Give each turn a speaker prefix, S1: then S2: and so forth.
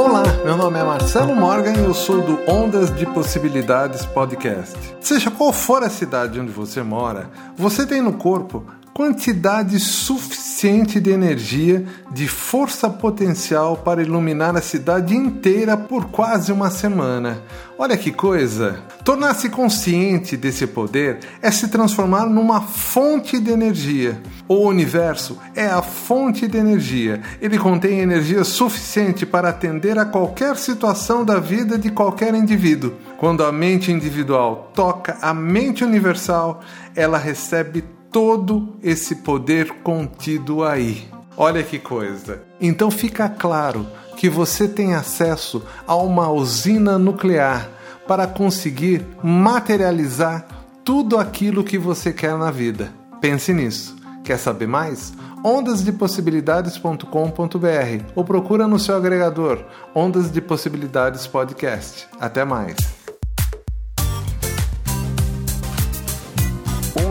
S1: Olá, meu nome é Marcelo Morgan e eu sou do Ondas de Possibilidades Podcast. Seja qual for a cidade onde você mora, você tem no corpo quantidade suficiente de energia, de força potencial para iluminar a cidade inteira por quase uma semana. Olha que coisa! Tornar-se consciente desse poder é se transformar numa fonte de energia. O universo é a fonte de energia. Ele contém energia suficiente para atender a qualquer situação da vida de qualquer indivíduo. Quando a mente individual toca a mente universal, ela recebe todo esse poder contido aí. Olha que coisa! Então fica claro que você tem acesso a uma usina nuclear para conseguir materializar tudo aquilo que você quer na vida. Pense nisso. Quer saber mais? ondasdepossibilidades.com.br ou procura no seu agregador Ondas de Possibilidades Podcast. Até mais.